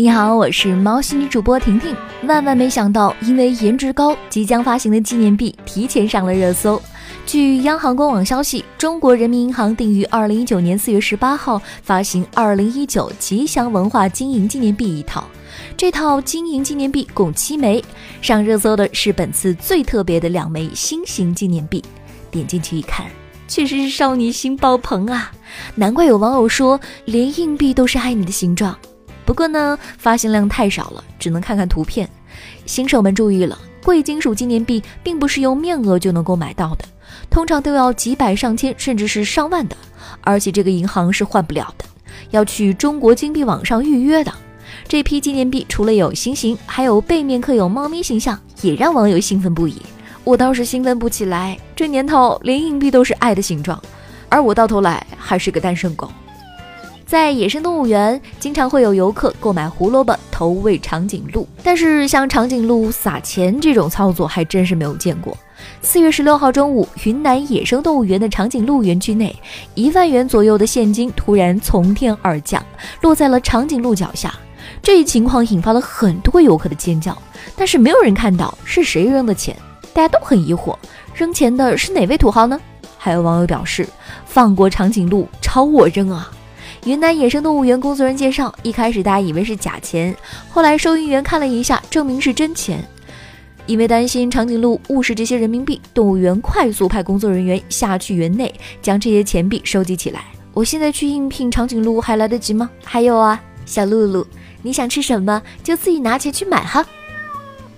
你好，我是猫系女主播婷婷。万万没想到，因为颜值高，即将发行的纪念币提前上了热搜。据央行官网消息，中国人民银行定于二零一九年四月十八号发行二零一九吉祥文化经营纪念币一套。这套经营纪念币共七枚，上热搜的是本次最特别的两枚新型纪念币。点进去一看，确实是少女心爆棚啊！难怪有网友说，连硬币都是爱你的形状。不过呢，发行量太少了，只能看看图片。新手们注意了，贵金属纪念币并不是用面额就能够买到的，通常都要几百上千甚至是上万的，而且这个银行是换不了的，要去中国金币网上预约的。这批纪念币除了有心形，还有背面刻有猫咪形象，也让网友兴奋不已。我倒是兴奋不起来，这年头连硬币都是爱的形状，而我到头来还是个单身狗。在野生动物园，经常会有游客购买胡萝卜投喂长颈鹿，但是像长颈鹿撒钱这种操作还真是没有见过。四月十六号中午，云南野生动物园的长颈鹿园区内，一万元左右的现金突然从天而降，落在了长颈鹿脚下。这一情况引发了很多游客的尖叫，但是没有人看到是谁扔的钱，大家都很疑惑，扔钱的是哪位土豪呢？还有网友表示，放过长颈鹿，朝我扔啊！云南野生动物园工作人员介绍，一开始大家以为是假钱，后来收银员看了一下，证明是真钱。因为担心长颈鹿误食这些人民币，动物园快速派工作人员下去园内将这些钱币收集起来。我现在去应聘长颈鹿还来得及吗？还有啊，小露露，你想吃什么就自己拿钱去买哈。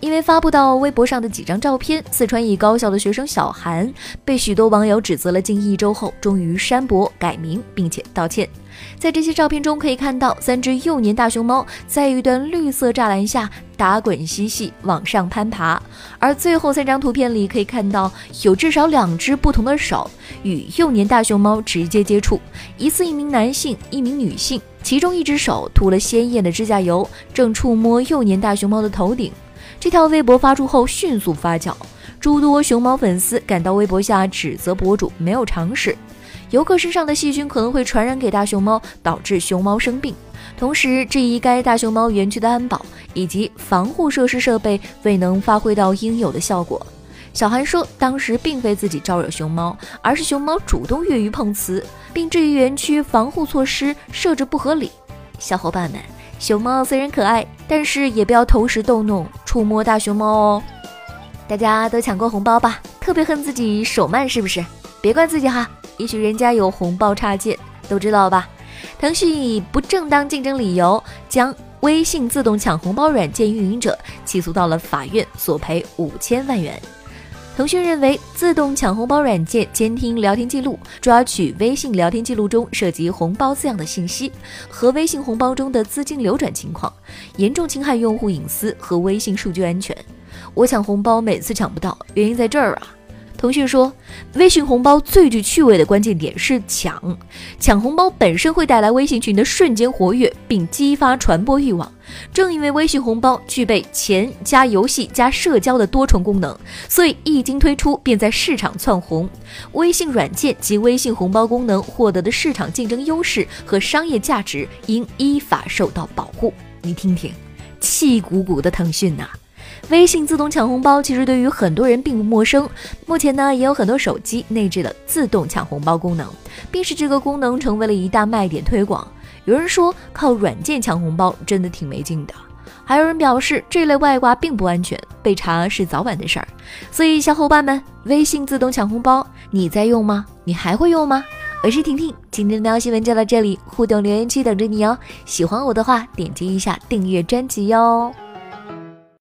因为发布到微博上的几张照片，四川一高校的学生小韩被许多网友指责了近一周后，终于删博改名并且道歉。在这些照片中可以看到，三只幼年大熊猫在一段绿色栅栏下打滚嬉戏，往上攀爬。而最后三张图片里可以看到，有至少两只不同的手与幼年大熊猫直接接触，疑似一名男性，一名女性，其中一只手涂了鲜艳的指甲油，正触摸幼年大熊猫的头顶。这条微博发出后迅速发酵，诸多熊猫粉丝赶到微博下指责博主没有常识，游客身上的细菌可能会传染给大熊猫，导致熊猫生病，同时质疑该大熊猫园区的安保以及防护设施设备未能发挥到应有的效果。小韩说，当时并非自己招惹熊猫，而是熊猫主动越狱碰瓷，并质疑园区防护措施设置不合理。小伙伴们。熊猫虽然可爱，但是也不要投石逗弄、触摸大熊猫哦。大家都抢过红包吧？特别恨自己手慢是不是？别怪自己哈，也许人家有红包插件，都知道吧？腾讯以不正当竞争理由将微信自动抢红包软件运营者起诉到了法院，索赔五千万元。腾讯认为，自动抢红包软件监听聊天记录，抓取微信聊天记录中涉及“红包”字样的信息和微信红包中的资金流转情况，严重侵害用户隐私和微信数据安全。我抢红包每次抢不到，原因在这儿啊。腾讯说，微信红包最具趣味的关键点是抢，抢红包本身会带来微信群的瞬间活跃，并激发传播欲望。正因为微信红包具备钱加游戏加社交的多重功能，所以一经推出便在市场窜红。微信软件及微信红包功能获得的市场竞争优势和商业价值应依法受到保护。你听听，气鼓鼓的腾讯呐！微信自动抢红包其实对于很多人并不陌生，目前呢也有很多手机内置了自动抢红包功能，并使这个功能成为了一大卖点推广。有人说靠软件抢红包真的挺没劲的，还有人表示这类外挂并不安全，被查是早晚的事儿。所以小伙伴们，微信自动抢红包你在用吗？你还会用吗？我是婷婷，今天的喵新闻就到这里，互动留言区等着你哦。喜欢我的话，点击一下订阅专辑哟。